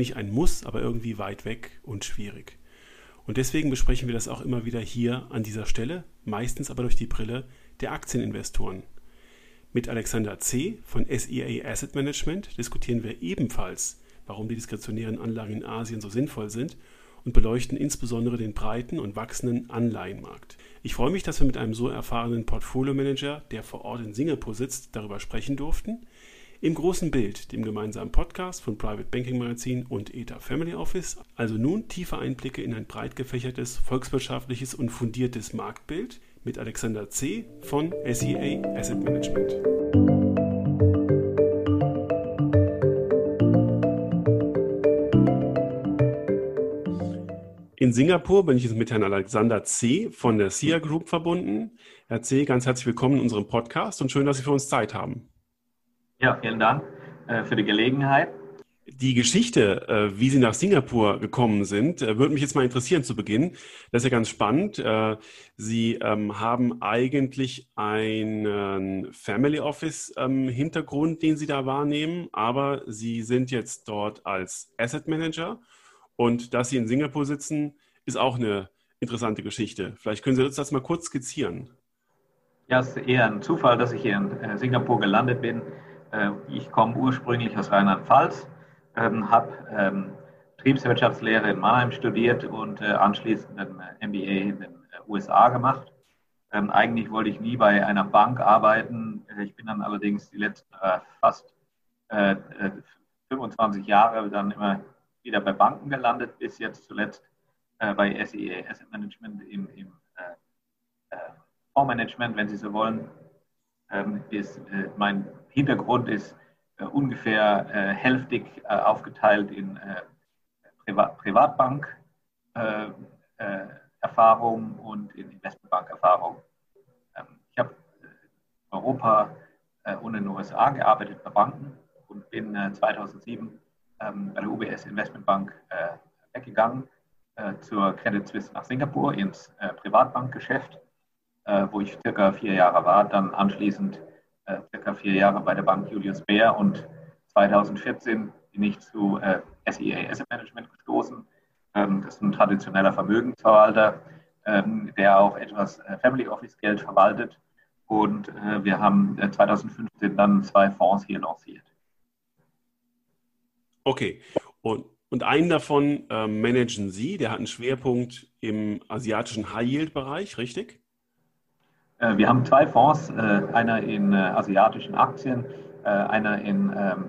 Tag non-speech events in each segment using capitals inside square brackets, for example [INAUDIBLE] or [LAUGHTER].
Eigentlich ein Muss, aber irgendwie weit weg und schwierig. Und deswegen besprechen wir das auch immer wieder hier an dieser Stelle, meistens aber durch die Brille der Aktieninvestoren. Mit Alexander C. von SEA Asset Management diskutieren wir ebenfalls, warum die diskretionären Anlagen in Asien so sinnvoll sind und beleuchten insbesondere den breiten und wachsenden Anleihenmarkt. Ich freue mich, dass wir mit einem so erfahrenen Portfolio-Manager, der vor Ort in Singapur sitzt, darüber sprechen durften. Im großen Bild, dem gemeinsamen Podcast von Private Banking Magazin und ETA Family Office, also nun tiefe Einblicke in ein breit gefächertes, volkswirtschaftliches und fundiertes Marktbild mit Alexander C. von SEA Asset Management. In Singapur bin ich jetzt mit Herrn Alexander C. von der SIA Group verbunden. Herr C., ganz herzlich willkommen in unserem Podcast und schön, dass Sie für uns Zeit haben. Ja, vielen Dank äh, für die Gelegenheit. Die Geschichte, äh, wie Sie nach Singapur gekommen sind, äh, würde mich jetzt mal interessieren zu Beginn. Das ist ja ganz spannend. Sie ähm, haben eigentlich einen Family Office ähm, Hintergrund, den Sie da wahrnehmen, aber Sie sind jetzt dort als Asset Manager und dass Sie in Singapur sitzen, ist auch eine interessante Geschichte. Vielleicht können Sie uns das mal kurz skizzieren. Ja, es ist eher ein Zufall, dass ich hier in Singapur gelandet bin. Äh, ich komme ursprünglich aus Rheinland-Pfalz, ähm, habe ähm, Betriebswirtschaftslehre in Mannheim studiert und äh, anschließend ein äh, MBA in den USA gemacht. Ähm, eigentlich wollte ich nie bei einer Bank arbeiten. Ich bin dann allerdings die letzten fast 25 Jahre dann immer wieder bei Banken gelandet, bis jetzt zuletzt bei SEA Asset Management im, im Fondsmanagement, wenn Sie so wollen. Ist, mein Hintergrund ist äh, ungefähr äh, hälftig äh, aufgeteilt in äh, Priva Privatbank-Erfahrung äh, und in Investmentbank-Erfahrung. Ähm, ich habe in Europa und in den USA gearbeitet bei Banken und bin 2007 ähm, bei der UBS Investmentbank weggegangen zur Credit Suisse nach Singapur ins Privatbankgeschäft, wo ich circa vier Jahre war, dann anschließend äh, circa vier Jahre bei der Bank Julius Baer und 2014 bin ich zu äh, SEA Asset Management gestoßen. Ähm, das ist ein traditioneller Vermögensverwalter, ähm, der auch etwas äh, Family Office Geld verwaltet. Und äh, wir haben 2015 äh, dann zwei Fonds hier lanciert. Okay. Und, und einen davon äh, managen Sie, der hat einen Schwerpunkt im asiatischen High-Yield-Bereich, richtig? Äh, wir haben zwei Fonds, äh, einer in äh, asiatischen Aktien, einer in ähm,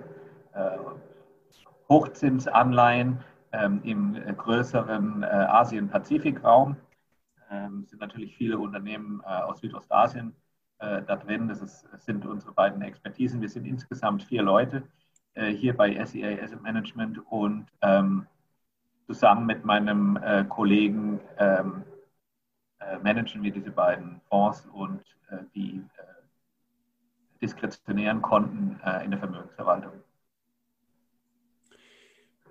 Hochzinsanleihen ähm, im größeren Asien-Pazifik-Raum. Es ähm, sind natürlich viele Unternehmen aus Südostasien da drin. Das sind unsere beiden Expertisen. Wir sind insgesamt vier Leute hier bei SEA Asset Management und zusammen mit meinem Kollegen managen wir diese beiden Fonds und äh, die äh, diskretionären Konten in der Vermögensverwaltung.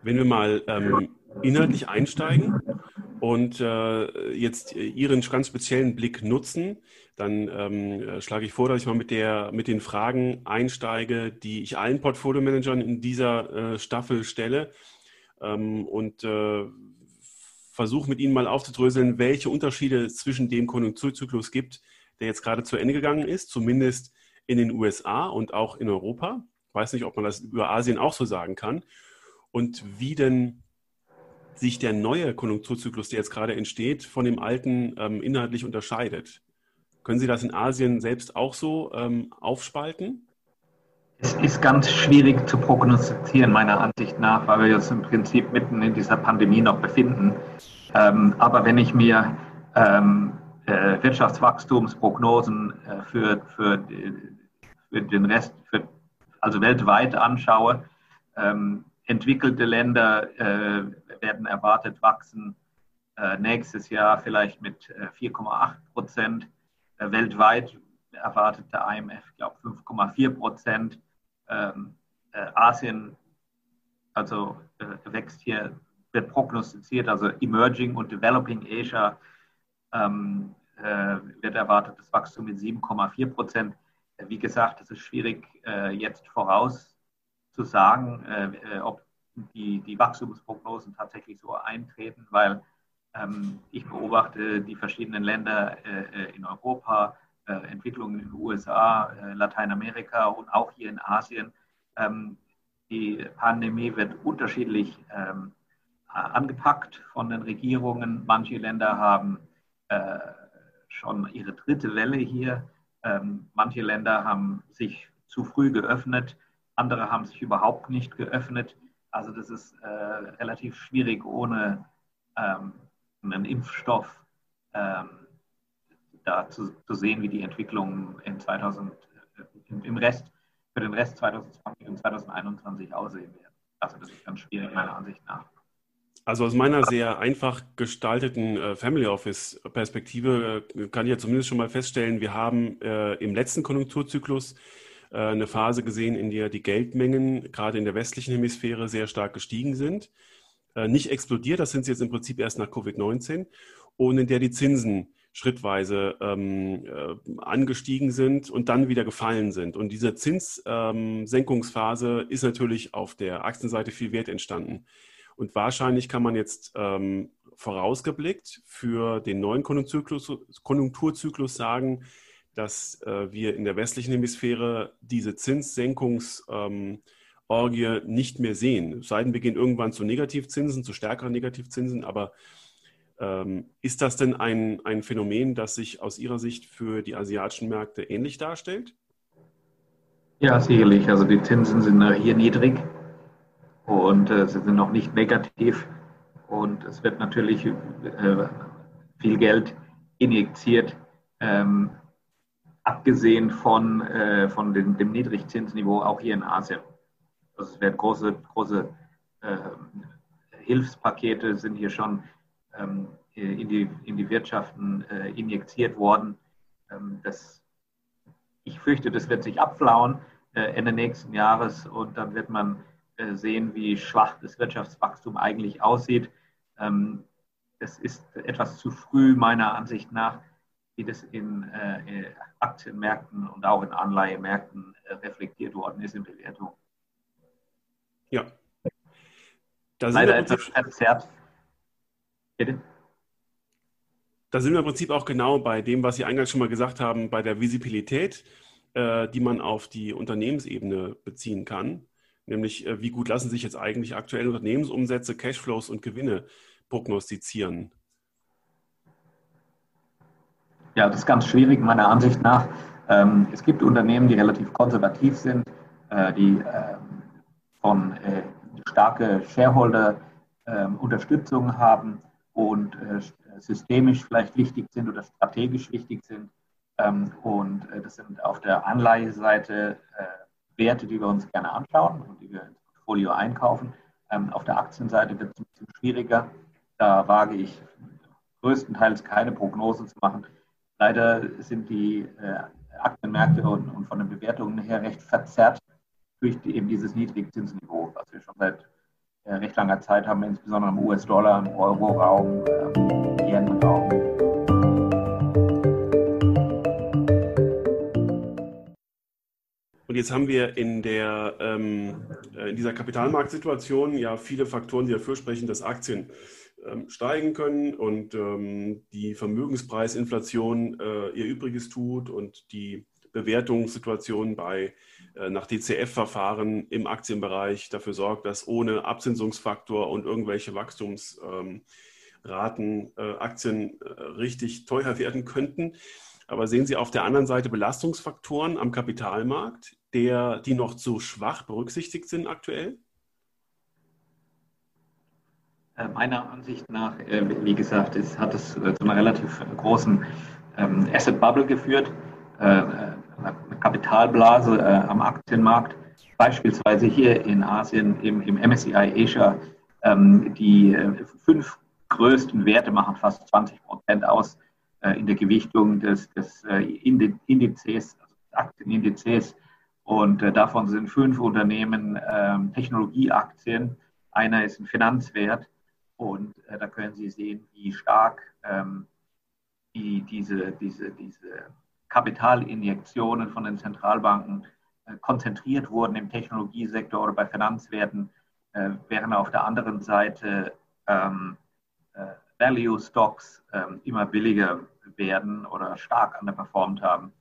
Wenn wir mal ähm, inhaltlich einsteigen und äh, jetzt Ihren ganz speziellen Blick nutzen, dann ähm, schlage ich vor, dass ich mal mit, der, mit den Fragen einsteige, die ich allen Portfolio-Managern in dieser äh, Staffel stelle. Ähm, und äh, versuche mit Ihnen mal aufzudröseln, welche Unterschiede zwischen dem Konjunkturzyklus gibt, der jetzt gerade zu Ende gegangen ist, zumindest in den USA und auch in Europa. Ich weiß nicht, ob man das über Asien auch so sagen kann. Und wie denn sich der neue Konjunkturzyklus, der jetzt gerade entsteht, von dem alten ähm, inhaltlich unterscheidet. Können Sie das in Asien selbst auch so ähm, aufspalten? Es ist ganz schwierig zu prognostizieren, meiner Ansicht nach, weil wir uns im Prinzip mitten in dieser Pandemie noch befinden. Ähm, aber wenn ich mir ähm, äh, Wirtschaftswachstumsprognosen äh, für, für, für den Rest, für, also weltweit anschaue, ähm, entwickelte Länder äh, werden erwartet wachsen äh, nächstes Jahr vielleicht mit 4,8 äh, Prozent. Äh, weltweit erwartet der IMF, glaube ich, 5,4 Prozent ähm, äh, Asien, also äh, wächst hier, wird prognostiziert, also Emerging und Developing Asia ähm, äh, wird erwartet das Wachstum mit 7,4 Prozent. Wie gesagt, es ist schwierig, äh, jetzt vorauszusagen, zu sagen, ob die, die Wachstumsprognosen tatsächlich so eintreten, weil ähm, ich beobachte die verschiedenen Länder äh, in Europa, äh, Entwicklungen in den USA, äh, Lateinamerika und auch hier in Asien. Ähm, die Pandemie wird unterschiedlich ähm, angepackt von den Regierungen. Manche Länder haben äh, schon ihre dritte Welle hier. Ähm, manche Länder haben sich zu früh geöffnet, andere haben sich überhaupt nicht geöffnet. Also das ist äh, relativ schwierig ohne einen Impfstoff ähm, da zu, zu, sehen, wie die Entwicklungen in 2000, im, Rest, für den Rest 2020 und 2021 aussehen werden. Also das ist ganz schwierig meiner Ansicht nach. Also aus meiner sehr einfach gestalteten äh, Family Office Perspektive äh, kann ich ja zumindest schon mal feststellen, wir haben äh, im letzten Konjunkturzyklus eine Phase gesehen, in der die Geldmengen gerade in der westlichen Hemisphäre sehr stark gestiegen sind. Nicht explodiert, das sind sie jetzt im Prinzip erst nach Covid-19 und in der die Zinsen schrittweise ähm, äh, angestiegen sind und dann wieder gefallen sind. Und diese Zinssenkungsphase ähm, ist natürlich auf der Aktienseite viel Wert entstanden. Und wahrscheinlich kann man jetzt ähm, vorausgeblickt für den neuen Konjunkturzyklus, Konjunkturzyklus sagen, dass äh, wir in der westlichen Hemisphäre diese Zinssenkungsorgie ähm, nicht mehr sehen. Es sei denn, wir gehen irgendwann zu Negativzinsen, zu stärkeren Negativzinsen. Aber ist das denn ein, ein Phänomen, das sich aus Ihrer Sicht für die asiatischen Märkte ähnlich darstellt? Ja, sicherlich. Also die Zinsen sind hier niedrig und äh, sie sind noch nicht negativ. Und es wird natürlich äh, viel Geld injiziert. Ähm, abgesehen von, äh, von dem, dem, Niedrigzinsniveau auch hier in Asien. Also es werden große, große äh, Hilfspakete sind hier schon ähm, in, die, in die Wirtschaften äh, injiziert worden. Ähm, das, ich fürchte, das wird sich abflauen äh, Ende nächsten Jahres und dann wird man äh, sehen, wie schwach das Wirtschaftswachstum eigentlich aussieht. Ähm, es ist etwas zu früh meiner Ansicht nach wie das in Aktienmärkten und auch in Anleihemärkten reflektiert worden ist in Bewertung. Ja. Da Leider etwas verzerrt. Bitte? da sind wir im Prinzip auch genau bei dem, was Sie eingangs schon mal gesagt haben, bei der Visibilität, äh, die man auf die Unternehmensebene beziehen kann. Nämlich, äh, wie gut lassen sich jetzt eigentlich aktuelle Unternehmensumsätze, Cashflows und Gewinne prognostizieren? Ja, das ist ganz schwierig meiner Ansicht nach. Ähm, es gibt Unternehmen, die relativ konservativ sind, äh, die ähm, von äh, starke Shareholder-Unterstützung ähm, haben und äh, systemisch vielleicht wichtig sind oder strategisch wichtig sind. und das sind auf der Anleiheseite Werte, die wir uns gerne anschauen und die wir ins Portfolio einkaufen. auf der Aktienseite wird es ein bisschen schwieriger. Da wage ich größtenteils keine Prognosen zu machen. Leider sind die äh, Aktienmärkte und, von den Bewertungen her recht verzerrt durch eben dieses Niedrigzinsniveau, was wir schon seit äh, recht langer Zeit haben, insbesondere im US-Dollar, im Euro-Raum, äh, Yen-Raum. Und jetzt haben wir in, der, ähm, äh, in dieser Kapitalmarktsituation ja viele Faktoren, die dafür sprechen, dass Aktien ähm, steigen können und ähm, die Vermögenspreisinflation äh, ihr Übriges tut und die Bewertungssituation bei äh, nach DCF-Verfahren im Aktienbereich dafür sorgt, dass ohne Abzinsungsfaktor und irgendwelche Wachstumsraten ähm, äh, Aktien äh, richtig teuer [LAUGHS] werden könnten. Aber sehen Sie auf der anderen Seite Belastungsfaktoren am Kapitalmarkt, der, die noch zu schwach berücksichtigt sind aktuell? Meiner Ansicht nach, wie gesagt, hat es zu einer relativ großen ähm, Asset Bubble geführt, eine Kapitalblase am Aktienmarkt. Beispielsweise hier in Asien im, im MSCI Asia, ähm, die fünf größten Werte machen fast 20 Prozent aus in der Gewichtung des, des Indizes, also Aktienindizes. Und davon sind fünf Unternehmen ähm, Technologieaktien. Einer ist ein Finanzwert und äh, da können Sie sehen, wie stark ähm, die, diese, diese, diese Kapitalinjektionen von den Zentralbanken konzentriert wurden im Technologiesektor oder bei Finanzwerten, während auf der anderen Seite ähm, Value Stocks ähm, immer billiger werden oder stark underperformed haben.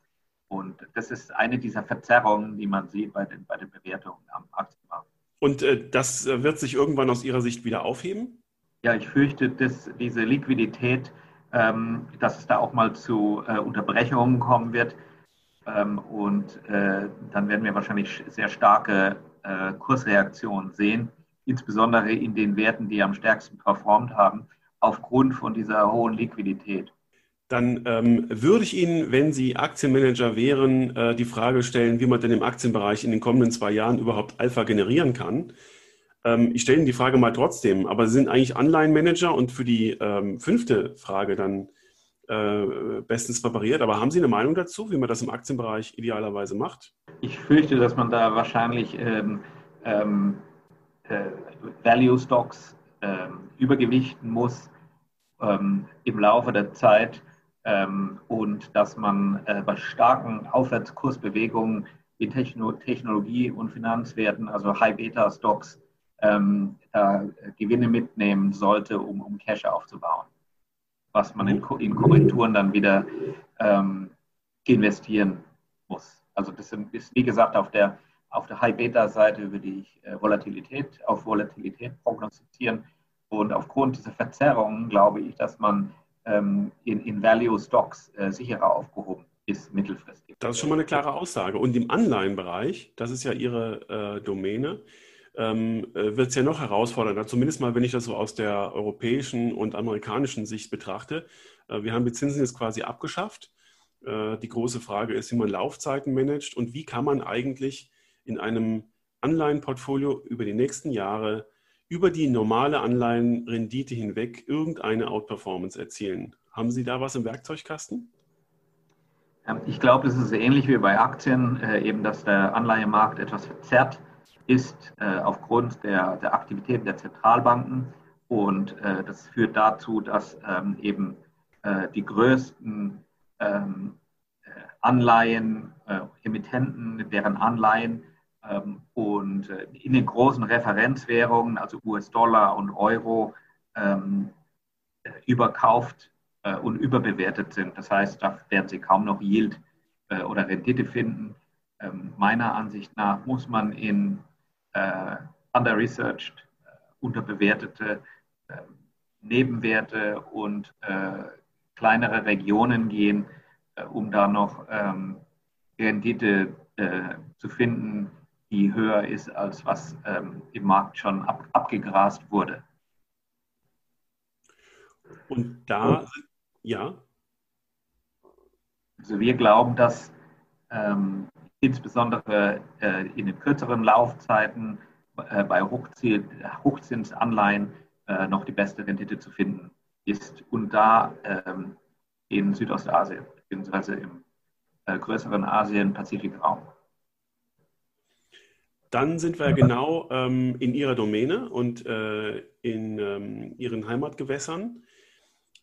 Und das ist eine dieser Verzerrungen, die man sieht bei den, bei den Bewertungen am Aktienmarkt. Und äh, das wird sich irgendwann aus Ihrer Sicht wieder aufheben? Ja, ich fürchte, dass diese Liquidität, ähm, dass es da auch mal zu äh, Unterbrechungen kommen wird. Ähm, und äh, dann werden wir wahrscheinlich sehr starke äh, Kursreaktionen sehen, insbesondere in den Werten, die am stärksten performt haben, aufgrund von dieser hohen Liquidität dann ähm, würde ich Ihnen, wenn Sie Aktienmanager wären, äh, die Frage stellen, wie man denn im Aktienbereich in den kommenden zwei Jahren überhaupt Alpha generieren kann. Ähm, ich stelle Ihnen die Frage mal trotzdem, aber Sie sind eigentlich Anleihenmanager und für die ähm, fünfte Frage dann äh, bestens präpariert. Aber haben Sie eine Meinung dazu, wie man das im Aktienbereich idealerweise macht? Ich fürchte, dass man da wahrscheinlich ähm, ähm, äh, Value Stocks ähm, übergewichten muss im Laufe der Zeit ähm, und dass man äh, bei starken Aufwärtskursbewegungen in Techno Technologie- und Finanzwerten, also High-Beta-Stocks, ähm, äh, Gewinne mitnehmen sollte, um, um Cash aufzubauen, was man in, in Korrekturen dann wieder ähm, investieren muss. Also das ist, wie gesagt, auf der, auf der High-Beta-Seite würde ich äh, Volatilität auf Volatilität prognostizieren. Und aufgrund dieser Verzerrungen glaube ich, dass man ähm, in, in Value Stocks äh, sicherer aufgehoben ist mittelfristig. Das ist schon mal eine klare Aussage. Und im Anleihenbereich, das ist ja Ihre äh, Domäne, ähm, äh, wird es ja noch herausfordernder, zumindest mal, wenn ich das so aus der europäischen und amerikanischen Sicht betrachte. Äh, wir haben die Zinsen jetzt quasi abgeschafft. Äh, die große Frage ist, wie man Laufzeiten managt und wie kann man eigentlich in einem Anleihenportfolio über die nächsten Jahre über die normale Anleihenrendite hinweg irgendeine Outperformance erzielen. Haben Sie da was im Werkzeugkasten? Ich glaube, es ist ähnlich wie bei Aktien, äh, eben dass der Anleihemarkt etwas verzerrt ist äh, aufgrund der, der Aktivitäten der Zentralbanken. Und äh, das führt dazu, dass ähm, eben die größten ähm, Anleihen, Emittenten, deren Anleihen ähm, und äh, in den großen Referenzwährungen, also US-Dollar und Euro, ähm, überkauft äh, und überbewertet sind. Das heißt, da werden Sie kaum noch Yield äh, oder Rendite finden. Ähm, meiner Ansicht nach muss man in under-researched, unterbewertete Nebenwerte und kleinere Regionen gehen, um da noch Rendite zu finden, die höher ist, als was ähm, im Markt schon ab, abgegrast wurde. Und da, ja. Also wir glauben, dass ähm, insbesondere äh, in den kürzeren Laufzeiten äh, bei Hochzinsanleihen äh, noch die beste Rendite zu finden ist. Und da ähm, in Südostasien, beziehungsweise im größeren Asien-Pazifik-Raum. Dann sind wir genau ähm, in Ihrer Domäne und äh, in ähm, Ihren Heimatgewässern,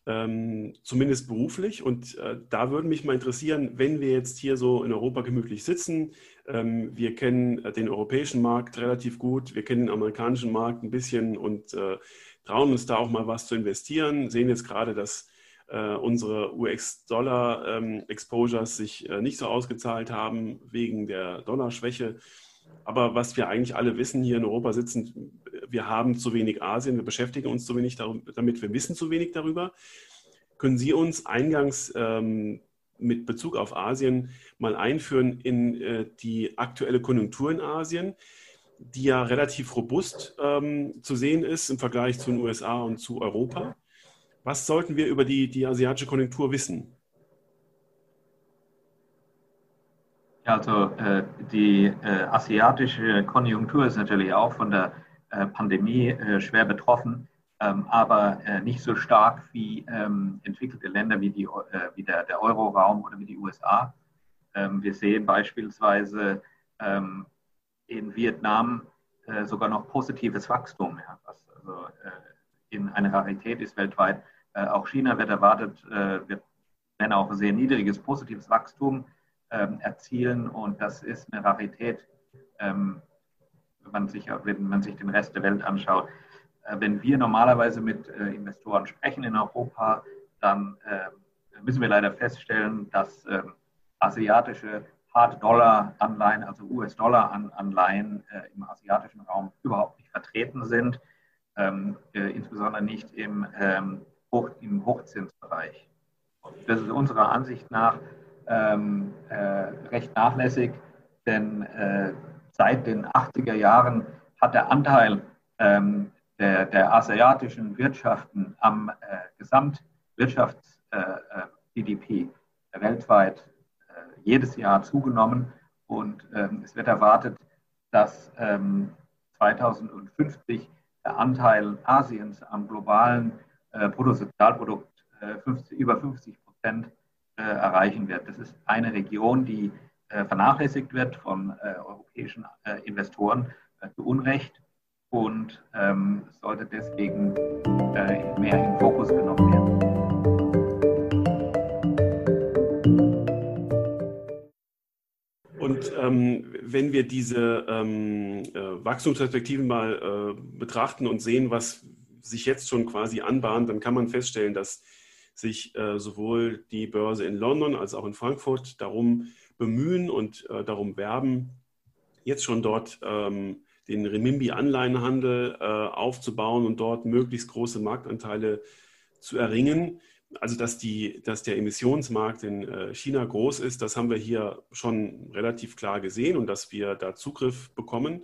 ähm, zumindest beruflich. Und äh, da würde mich mal interessieren, wenn wir jetzt hier so in Europa gemütlich sitzen, ähm, wir kennen äh, den europäischen Markt relativ gut, wir kennen den amerikanischen Markt ein bisschen und äh, trauen uns da auch mal was zu investieren, sehen jetzt gerade, dass äh, unsere US-Dollar-Exposures ähm, sich äh, nicht so ausgezahlt haben wegen der Dollarschwäche. Aber was wir eigentlich alle wissen, hier in Europa sitzen, wir haben zu wenig Asien, wir beschäftigen uns zu wenig damit, wir wissen zu wenig darüber. Können Sie uns eingangs ähm, mit Bezug auf Asien mal einführen in äh, die aktuelle Konjunktur in Asien, die ja relativ robust ähm, zu sehen ist im Vergleich zu den USA und zu Europa? Was sollten wir über die, die asiatische Konjunktur wissen? Also äh, die äh, asiatische Konjunktur ist natürlich auch von der äh, Pandemie äh, schwer betroffen, ähm, aber äh, nicht so stark wie ähm, entwickelte Länder wie, die, äh, wie der, der Euroraum oder wie die USA. Ähm, wir sehen beispielsweise ähm, in Vietnam sogar noch positives Wachstum, ja, was also in eine Rarität ist weltweit. auch China wird erwartet, wird, wenn auch sehr niedriges positives Wachstum ähm, erzielen und das ist eine Rarität, ähm, wenn, man sich, wenn man sich den Rest der Welt anschaut. Äh, wenn wir normalerweise mit äh, Investoren sprechen in Europa, dann äh, müssen wir leider feststellen, dass ähm, asiatische Hard-Dollar-Anleihen, also US-Dollar-Anleihen äh, im asiatischen Raum überhaupt nicht vertreten sind, ähm, äh, insbesondere nicht im, ähm, Hoch, im Hochzinsbereich. Das ist unserer Ansicht nach ähm, äh, recht nachlässig, denn äh, seit den 80er Jahren hat der Anteil ähm, der, der, asiatischen Wirtschaften am äh, Gesamtwirtschafts-GDP äh, weltweit jedes Jahr zugenommen. Und ähm, es wird erwartet, dass ähm, 2050 der Anteil Asiens am globalen äh, Bruttosozialprodukt äh, 50, über 50 Prozent äh, erreichen wird. Das ist eine Region, die äh, vernachlässigt wird von äh, europäischen äh, Investoren zu Unrecht und ähm, sollte deswegen mehr in den Fokus genommen werden. Und ähm, wenn wir diese ähm, äh, Wachstumsperspektiven mal äh, betrachten und sehen, was sich jetzt schon quasi anbahnt, dann kann man feststellen, dass sich äh, sowohl die Börse in London als auch in Frankfurt darum bemühen und äh, darum werben, jetzt schon dort ähm, den Renminbi-Anleihenhandel äh, aufzubauen und dort möglichst große Marktanteile zu erringen also dass, die, dass der Emissionsmarkt in äh, China groß ist, das haben wir hier schon relativ klar gesehen und dass wir da Zugriff bekommen.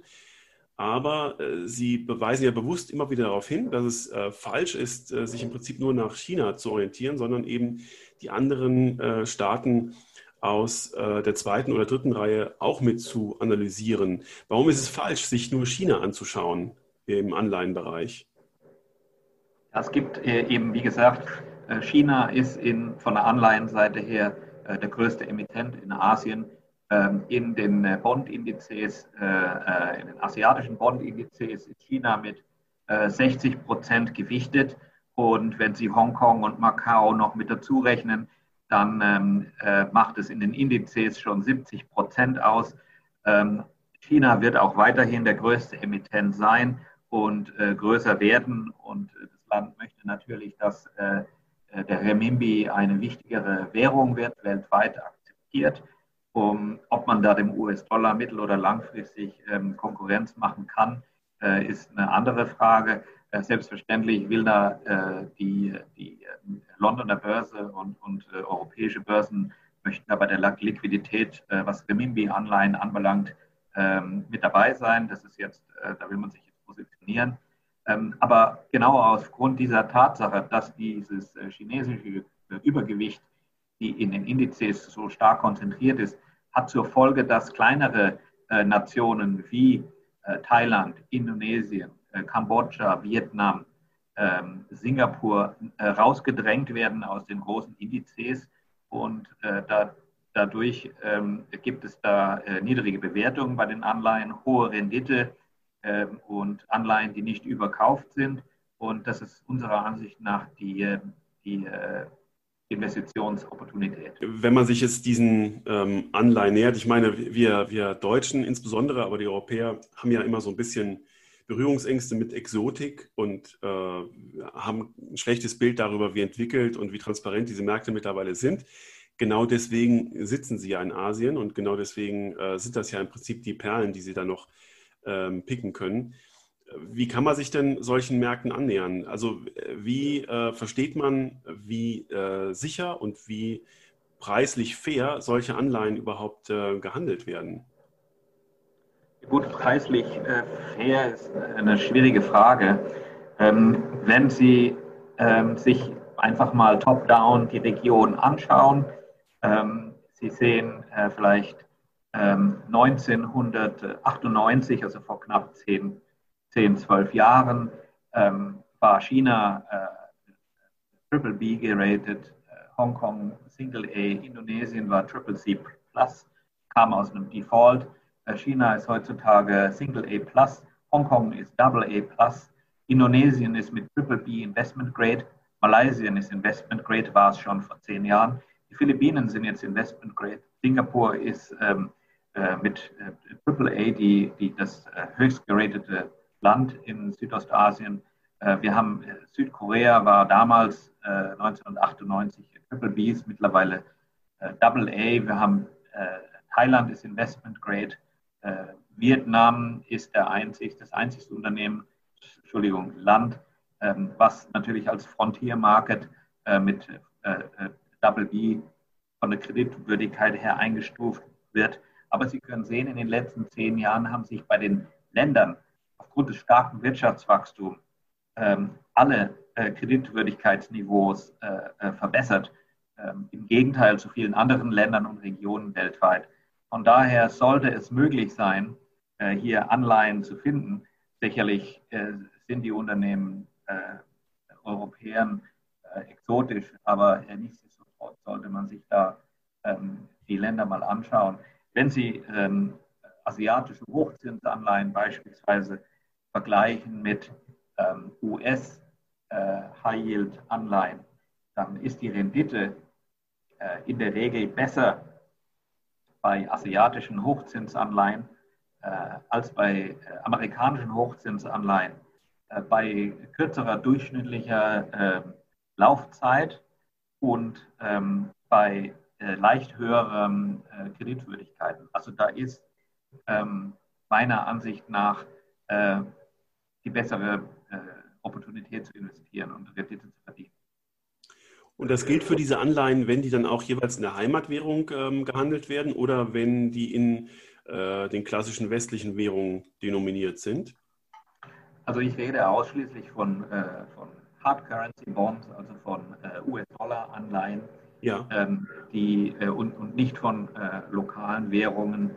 Aber äh, sie beweisen ja bewusst immer wieder darauf hin, dass es äh, falsch ist, äh, sich im Prinzip nur nach China zu orientieren, sondern eben die anderen äh, Staaten aus äh, der zweiten oder dritten Reihe auch mit zu analysieren. Warum ist es falsch, sich nur China anzuschauen im Anleihenbereich? Es gibt eben, wie gesagt, äh, China ist in, von der Anleihenseite her äh, der größte Emittent in Asien. Ähm, in den äh, Bondindizes, in den asiatischen Bondindizes ist China mit 60 Prozent gewichtet. Und wenn Sie Hongkong und Macau noch mit dazu rechnen, dann ähm, macht es in den Indizes schon 70 Prozent aus. Ähm, China wird auch weiterhin der größte Emittent sein und größer werden. Und das Land möchte natürlich, dass äh, der Renminbi eine wichtigere Währung wird, weltweit akzeptiert. Um, ob man da dem US-Dollar mittel- oder langfristig ähm, Konkurrenz machen kann, äh, ist eine andere Frage. Äh, selbstverständlich will da äh, die, die äh, Londoner Börse und, und äh, europäische Börsen möchten da bei der Liquidität, was Renminbi-Anleihen anbelangt, ähm, mit dabei sein. Das ist jetzt, da will man sich jetzt positionieren. Ähm, aber genau aufgrund dieser Tatsache, dass dieses äh, chinesische Übergewicht, die in den Indizes so stark konzentriert ist, hat zur Folge, dass kleinere äh, Nationen wie äh, Thailand, Indonesien, Kambodscha, Vietnam, ähm, Singapur rausgedrängt werden aus den großen Indizes und dadurch ähm, gibt es da niedrige Bewertungen bei den Anleihen, hohe Rendite ähm, und Anleihen, die nicht überkauft sind. Und das ist unserer Ansicht nach die, äh, die äh, Investitionsopportunität. Wenn man sich jetzt diesen ähm, Anleihen nähert, ich meine, wir, wir Deutschen insbesondere, aber die Europäer haben ja immer so ein bisschen Berührungsängste mit Exotik und äh, haben ein schlechtes Bild darüber, wie entwickelt und wie transparent diese Märkte mittlerweile sind. Genau deswegen sitzen sie ja in Asien und genau deswegen äh, sind das ja im Prinzip die Perlen, die sie da noch ähm, picken können. Wie kann man sich denn solchen Märkten annähern? Also wie äh, versteht man, wie äh, sicher und wie preislich fair solche Anleihen überhaupt äh, gehandelt werden? Gut, preislich äh, fair ist eine schwierige Frage. Ähm, wenn Sie ähm, sich einfach mal top-down die Region anschauen, ähm, Sie sehen äh, vielleicht 1998, ähm, also vor knapp 10, 10 12 Jahren, ähm, war China äh, Triple B geratet, äh, Hongkong Single A, Indonesien war Triple C Plus, kam aus einem Default. Äh, China ist heutzutage Single A Plus, Hongkong ist Double A Plus, Indonesien ist mit Triple B Investment Grade, Malaysia ist Investment Grade, war es schon vor zehn Jahren. Die Philippinen sind jetzt Investment Grade. Singapur ist ähm, äh, mit äh, AAA die, die das höchst geratete Land in Südostasien. Äh, wir haben äh, Südkorea war damals 1998 Triple B, ist mittlerweile Double A. Wir haben Thailand ist Investment Grade. Vietnam ist der einzig, das einzigste Unternehmen, Entschuldigung, Land, ähm, was natürlich als Frontier Market mit Double B von der Kreditwürdigkeit her eingestuft wird. Aber Sie können sehen, in den letzten zehn Jahren haben sich bei den Ländern aufgrund des starken Wirtschaftswachstums ähm, alle äh, Kreditwürdigkeitsniveaus äh, äh, verbessert. Ähm, Im Gegenteil zu vielen anderen Ländern und Regionen weltweit. Von daher sollte es möglich sein, äh, hier Anleihen zu finden. Sicherlich äh, sind die Unternehmen äh, Europäern exotisch, aber nichtsdestotrotz sollte man sich da ähm, die Länder mal anschauen. Wenn Sie ähm, asiatische Hochzinsanleihen beispielsweise vergleichen mit ähm, US äh, High Yield Anleihen, dann ist die Rendite äh, in der Regel besser bei asiatischen Hochzinsanleihen äh, als bei äh, amerikanischen Hochzinsanleihen. Äh, bei kürzerer durchschnittlicher ähm, Laufzeit und ähm, bei äh, leicht höheren Kreditwürdigkeiten. Also da ist ähm, meiner Ansicht nach die bessere äh, Opportunität zu investieren und Rendite zu verdienen. Und das gilt für diese Anleihen, wenn die dann auch jeweils in der Heimatwährung ähm, gehandelt werden oder wenn die in äh, den klassischen westlichen Währungen denominiert sind? Also ich rede ausschließlich von, äh, von Hard Currency Bonds, also von äh, US-Dollar-Anleihen, ja. ähm, die, äh, und, und nicht von äh, lokalen Währungen.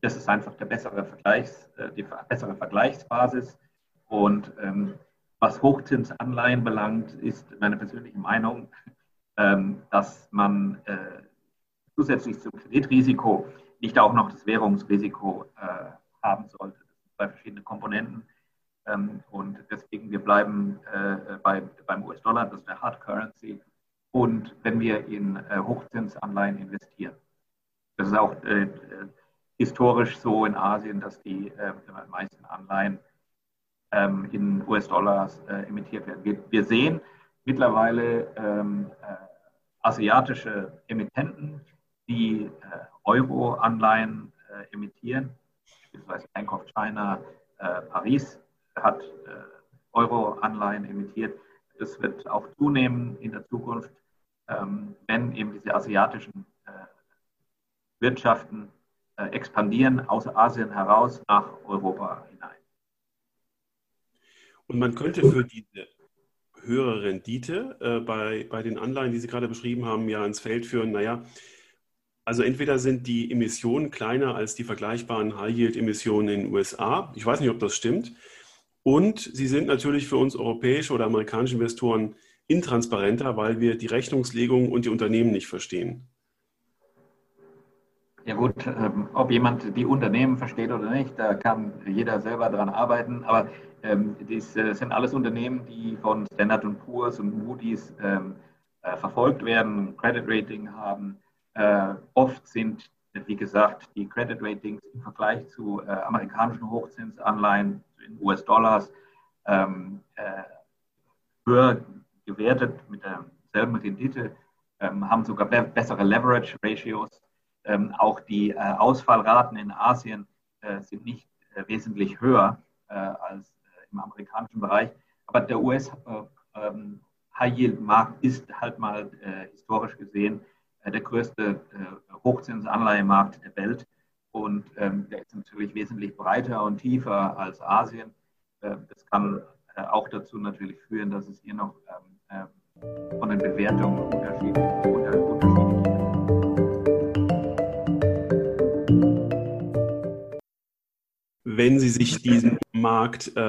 Das ist einfach der bessere Vergleichs, die bessere Vergleichsbasis. Und ähm, was Hochzinsanleihen belangt, ist meine persönliche Meinung, ähm, dass man äh, zusätzlich zum Kreditrisiko nicht auch noch das Währungsrisiko äh, haben sollte. Das sind zwei verschiedene Komponenten. Ähm, und deswegen, wir bleiben äh, bei, beim US-Dollar, das ist der Hard Currency. Und wenn wir in äh, Hochzinsanleihen investieren, das ist auch äh, äh, historisch so in Asien, dass die meisten Anleihen ähm, in US-Dollars äh, emittiert werden. Wir, wir, sehen mittlerweile ähm, äh, asiatische Emittenten, die äh, Euro-Anleihen äh, emittieren, beispielsweise Bank of China, äh, Paris hat Euro-Anleihen emittiert. Das wird auch zunehmen in der Zukunft, ähm, wenn eben diese asiatischen Wirtschaften expandieren aus Asien heraus nach Europa hinein. Und man könnte für diese höhere Rendite äh, bei, bei den Anleihen, die Sie gerade beschrieben haben, ja ins Feld führen, naja, also entweder sind die Emissionen kleiner als die vergleichbaren High-Yield-Emissionen in den USA. Ich weiß nicht, ob das stimmt. Und sie sind natürlich für uns europäische oder amerikanische Investoren intransparenter, weil wir die Rechnungslegung und die Unternehmen nicht verstehen. Ja gut, ähm, ob jemand die Unternehmen versteht oder nicht, da kann jeder selber dran arbeiten. Aber ähm, das äh, sind alles Unternehmen, die von Standard Poor's und Moody's ähm, äh, verfolgt werden, Credit Rating haben. Äh, oft sind, wie gesagt, die Credit Ratings im Vergleich zu äh, amerikanischen Hochzinsanleihen in US-Dollars ähm, äh, höher gewertet mit derselben Rendite, ähm, haben sogar be bessere Leverage Ratios ähm, auch die äh, Ausfallraten in Asien äh, sind nicht äh, wesentlich höher äh, als äh, im amerikanischen Bereich. Aber der US äh, ähm, High Yield Markt ist halt mal historisch gesehen der größte Hochzinsanleihemarkt der Welt. Und ähm, der ist natürlich wesentlich breiter und tiefer als Asien. das kann auch dazu natürlich führen, dass es hier noch ähm, von den Bewertungen unterschiedlich, unter, wenn Sie sich diesem Markt äh,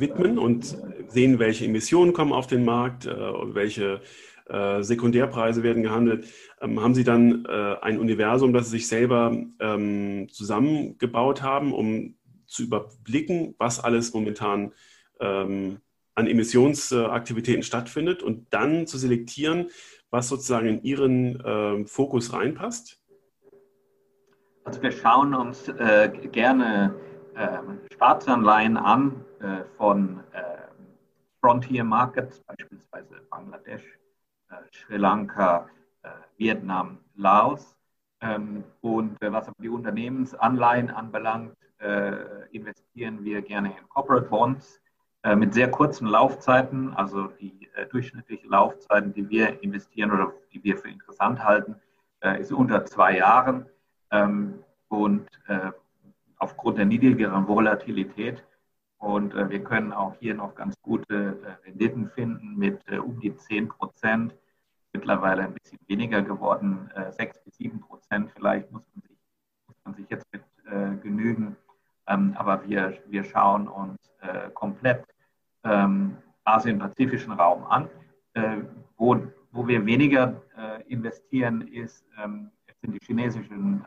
widmen und sehen, welche Emissionen kommen auf den Markt, äh, welche äh, Sekundärpreise werden gehandelt, ähm, haben Sie dann äh, ein Universum, das Sie sich selber ähm, zusammengebaut haben, um zu überblicken, was alles momentan ähm, an Emissionsaktivitäten stattfindet und dann zu selektieren, was sozusagen in Ihren äh, Fokus reinpasst? Also wir schauen uns äh, gerne Staatsanleihen an äh, von äh, Frontier Markets, beispielsweise Bangladesch, äh, Sri Lanka, äh, Vietnam, Laos. Ähm, und was aber die Unternehmensanleihen anbelangt, investieren wir gerne in Corporate Bonds mit sehr kurzen Laufzeiten, also die durchschnittliche Laufzeiten, die wir investieren oder die wir für interessant halten, ist unter zwei Jahren. Ähm, und aufgrund der niedrigeren Volatilität. Und äh, wir können auch hier noch ganz gute äh, Renditen finden mit um die 10 Prozent. Mittlerweile ein bisschen weniger geworden, 6 bis 7 Prozent vielleicht muss man sich, muss man sich jetzt mit genügen. Ähm, aber wir, wir schauen uns komplett ähm, Asien-Pazifischen Raum an. wo, wo wir weniger investieren, ist ähm, sind die chinesischen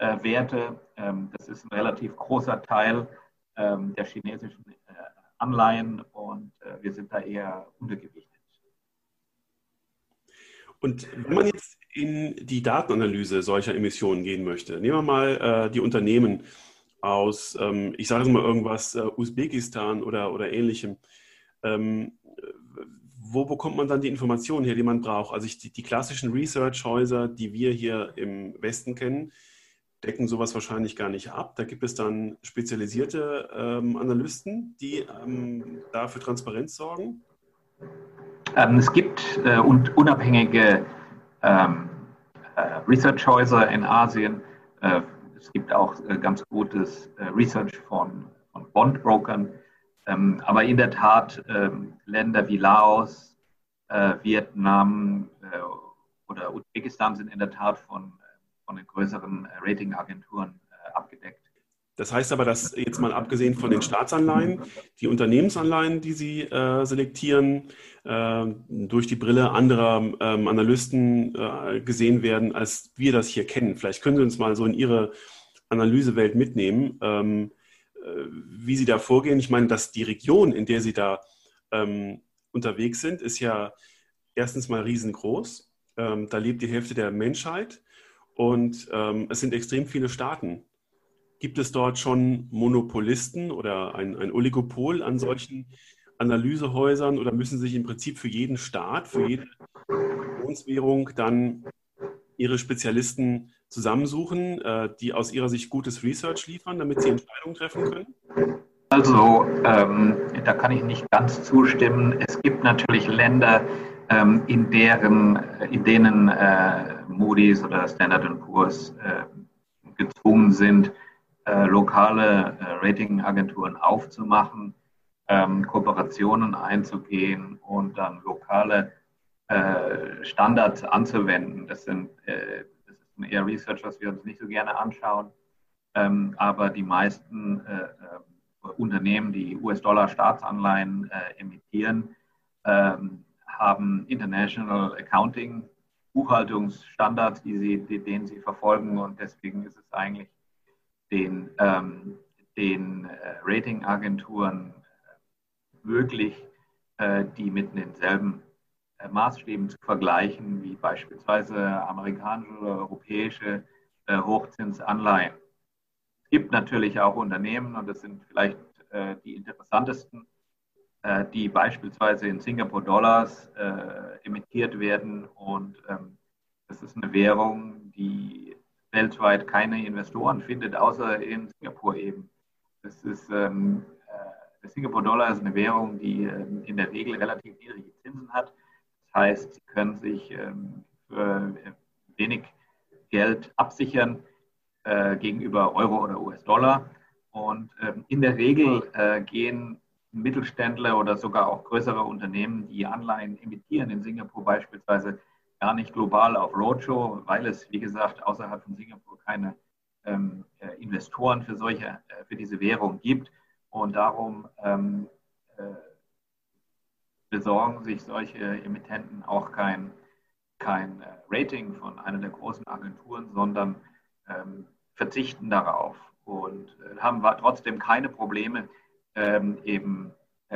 äh, Immobilienwerte. Ähm, das ist ein relativ großer Teil ähm, der chinesischen äh, Anleihen und äh, wir sind da eher untergewichtet. Und wenn man jetzt in die Datenanalyse solcher Emissionen gehen möchte, nehmen wir mal äh, die Unternehmen aus, ähm, ich sage jetzt mal irgendwas, äh, Usbekistan oder, oder ähnlichem. Ähm, wo bekommt man dann die Informationen her, die man braucht? Also ich, die, die, klassischen Research-Häuser, die wir hier im Westen kennen, decken sowas wahrscheinlich gar nicht ab. Da gibt es dann spezialisierte ähm, Analysten, die ähm, da Transparenz sorgen. Ähm, es gibt äh, und unabhängige ähm, äh, Research-Häuser in Asien. Äh, es gibt auch äh, ganz gutes äh, Research von, von Bondbrokern ähm, aber in der Tat, Länder wie Laos, äh, Vietnam oder Usbekistan sind in der Tat von, von den größeren äh, Ratingagenturen äh, abgedeckt. Das heißt aber, dass jetzt mal abgesehen von den Staatsanleihen, die Unternehmensanleihen, die Sie äh, selektieren, äh, durch die Brille anderer ähm, Analysten äh, gesehen werden, als wir das hier kennen. Vielleicht können Sie uns mal so in Ihre Analysewelt mitnehmen. Ähm, äh, wie Sie da vorgehen. Ich meine, dass die Region, in der Sie da ähm, unterwegs sind, ist ja erstens mal riesengroß. Ähm, da lebt die Hälfte der Menschheit und ähm, es sind extrem viele Staaten. Gibt es dort schon Monopolisten oder ein, ein Oligopol an solchen Analysehäusern oder müssen sich im Prinzip für jeden Staat, für jede Währung dann ihre Spezialisten zusammensuchen, äh, die aus Ihrer Sicht gutes Research liefern, damit Sie Entscheidungen treffen können? Also, ähm, da kann ich nicht ganz zustimmen. Es gibt natürlich Länder, ähm, in, deren, in denen äh, Moody's oder Standard Poor's äh, gezwungen sind, äh, lokale äh, Ratingagenturen aufzumachen, ähm, Kooperationen einzugehen und dann lokale äh, Standards anzuwenden. Das sind eher Research, was wir uns nicht so gerne anschauen. Ähm, aber die meisten äh, äh, Unternehmen, die US-Dollar-Staatsanleihen äh, emittieren, ähm, haben International Accounting Buchhaltungsstandards, die sie, die, denen sie verfolgen. Und deswegen ist es eigentlich den, ähm, den äh, Ratingagenturen möglich, äh, die mit denselben äh, Maßstäben zu vergleichen, wie beispielsweise amerikanische oder europäische äh, Hochzinsanleihen. Es gibt natürlich auch Unternehmen, und das sind vielleicht äh, die interessantesten, die beispielsweise in Singapur Dollars emittiert werden. Und ähm, das ist eine Währung, die weltweit keine Investoren findet, außer in Singapur eben. Das ist, ähm, der Singapur Dollar ist eine Währung, die ähm, in der Regel relativ niedrige Zinsen hat das heißt, Sie können sich ähm, für wenig Geld absichern äh, gegenüber Euro oder US-Dollar. Und ähm, in der Regel äh, gehen Mittelständler oder sogar auch größere Unternehmen, die Anleihen emittieren, in Singapur beispielsweise, gar nicht global auf Roadshow, weil es, wie gesagt, außerhalb von Singapur keine ähm, äh, Investoren für solche, äh, für diese Währung gibt. Und darum ähm, äh, besorgen sich solche Emittenten auch kein, kein äh, Rating von einer der großen Agenturen, sondern ähm, verzichten darauf und äh, haben trotzdem keine Probleme, ähm, eben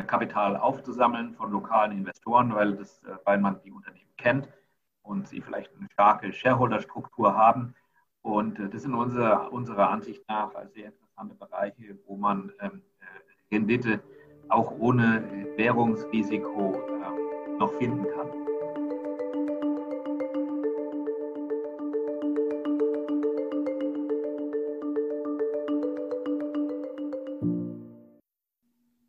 Kapital aufzusammeln von lokalen Investoren, weil, das, weil man die Unternehmen kennt und sie vielleicht eine starke Shareholder-Struktur haben. Und das sind unsere, unserer Ansicht nach sehr interessante Bereiche, wo man ähm, Rendite auch ohne Währungsrisiko ähm, noch finden kann.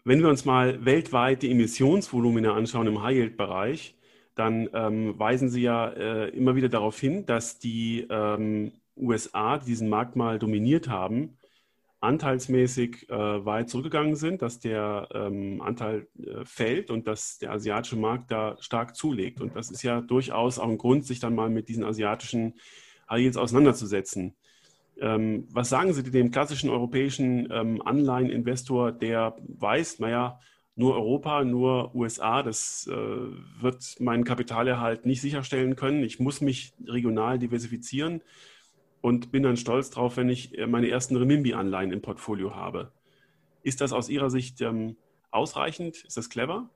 Wenn wir uns mal weltweit die Emissionsvolumina anschauen im High-Yield-Bereich, dann ähm, weisen Sie ja äh, immer wieder darauf hin, dass die ähm, USA, die diesen Markt mal dominiert haben, anteilsmäßig äh, weit zurückgegangen sind, dass der ähm, Anteil äh, fällt und dass der asiatische Markt da stark zulegt. Und das ist ja durchaus auch ein Grund, sich dann mal mit diesen asiatischen High Yields auseinanderzusetzen. Ähm, was sagen Sie dem klassischen europäischen ähm, Anleiheninvestor, der weiß, naja, nur Europa, nur USA, das äh, wird meinen Kapitalerhalt nicht sicherstellen können. Ich muss mich regional diversifizieren und bin dann stolz drauf, wenn ich äh, meine ersten Remimbi-Anleihen im Portfolio habe. Ist das aus Ihrer Sicht ähm, ausreichend? Ist das clever?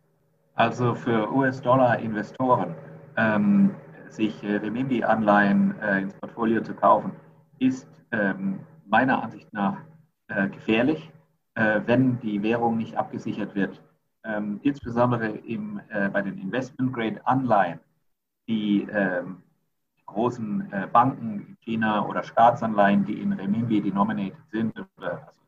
Also für US-Dollar-Investoren ähm, sich äh, Remimbi-Anleihen äh, ins Portfolio zu kaufen, ist ähm, meiner Ansicht nach äh, gefährlich, äh, wenn die Währung nicht abgesichert wird. Ähm, insbesondere im, äh, bei den Investment-Grade-Anleihen, die ähm, großen äh, Banken in China oder Staatsanleihen, die in Renminbi denominated sind, oder, also,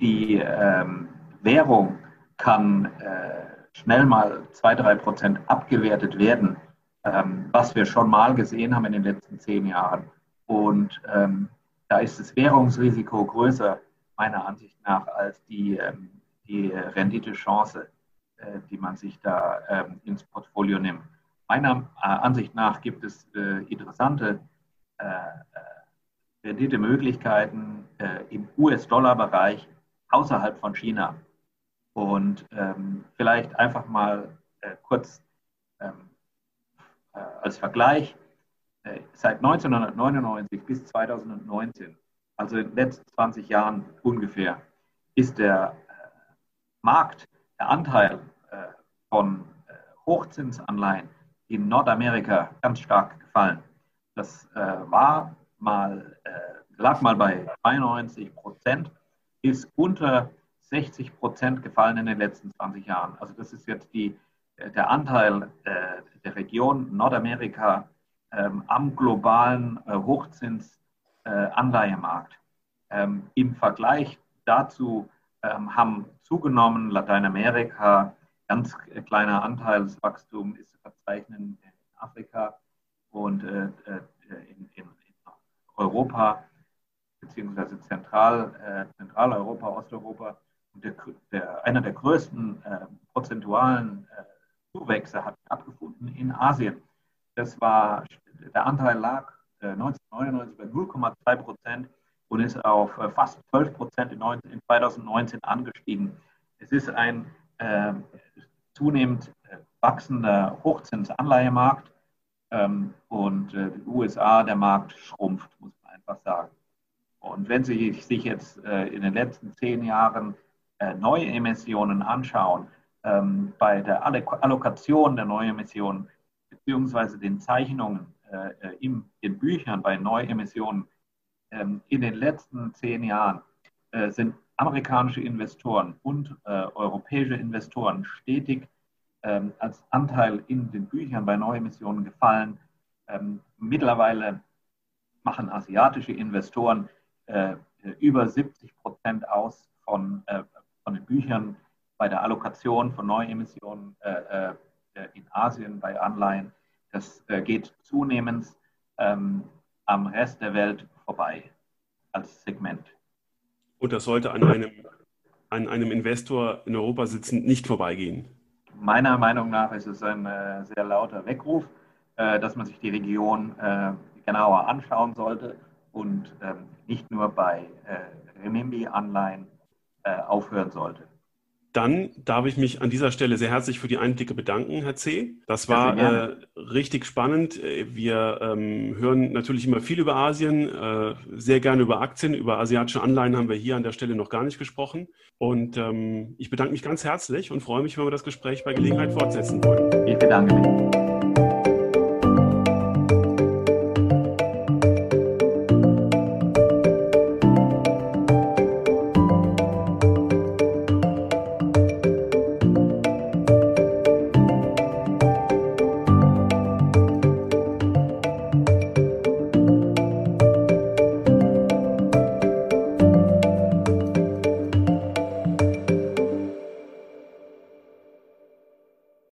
die ähm, Währung kann äh, schnell mal 2-3 Prozent abgewertet werden, ähm, was wir schon mal gesehen haben in den letzten zehn Jahren. Und ähm, da ist das Währungsrisiko größer, meiner Ansicht nach, als die, ähm, die Renditechance, äh, die man sich da ähm, ins Portfolio nimmt. Meiner äh, Ansicht nach gibt es äh, interessante äh, äh, Renditemöglichkeiten äh, im US-Dollar-Bereich außerhalb von China. Und ähm, vielleicht einfach mal kurz ähm, als Vergleich äh, seit 1999 bis 2019, also in den letzten 20 Jahren ungefähr, ist der äh, Markt, der Anteil äh, von Hochzinsanleihen in Nordamerika ganz stark gefallen. Das war mal, lag mal bei 92 Prozent, ist unter 60 Prozent gefallen in den letzten 20 Jahren. Also das ist jetzt die, der Anteil der Region Nordamerika ähm, am globalen äh, Hochzinsanleihemarkt. Äh, ähm, Im Vergleich dazu ähm, haben zugenommen Lateinamerika, ganz kleiner Anteilswachstum ist zu verzeichnen in Afrika und äh, äh in, Europa beziehungsweise Zentral, äh, Zentraleuropa, Osteuropa. Der, der, einer der größten äh, prozentualen äh, Zuwächse hat stattgefunden in Asien. Das war der Anteil lag 1999 äh, bei 0,2 Prozent und ist auf äh, fast 12 Prozent in 2019 angestiegen. Es ist ein äh, zunehmend äh, wachsender Hochzinsanleihemarkt ähm, und äh, die USA, der Markt schrumpft, muss man einfach sagen. Und wenn Sie sich jetzt äh, in den letzten zehn Jahren neue Emissionen anschauen, ähm, bei der Allokation der neuen Emissionen beziehungsweise den Zeichnungen äh, äh, in den Büchern bei Neuemissionen ähm, in den letzten zehn Jahren äh, sind amerikanische Investoren und äh, europäische Investoren stetig ähm, als Anteil in den Büchern bei Neuemissionen gefallen. Ähm, mittlerweile machen asiatische Investoren äh, über 70 Prozent aus von, äh, von den Büchern bei der Allokation von Neuemissionen in Asien bei Anleihen. Das äh, geht zunehmend ähm, am Rest der Welt vorbei als Segment. Und das sollte an einem, an einem Investor in Europa sitzend nicht vorbeigehen? Meiner Meinung nach ist es ein äh, sehr lauter Weckruf, äh, dass man sich die Region äh, genauer anschauen sollte und ähm, nicht nur bei äh, Renminbi-Anleihen äh, aufhören sollte. Dann darf ich mich an dieser Stelle sehr herzlich für die Einblicke bedanken, Herr C. Das war äh, richtig spannend. Wir ähm, hören natürlich immer viel über Asien, äh, sehr gerne über Aktien, über asiatische Anleihen haben wir hier an der Stelle noch gar nicht gesprochen. Und ähm, ich bedanke mich ganz herzlich und freue mich, wenn wir das Gespräch bei Gelegenheit fortsetzen wollen. Ich bedanke mich.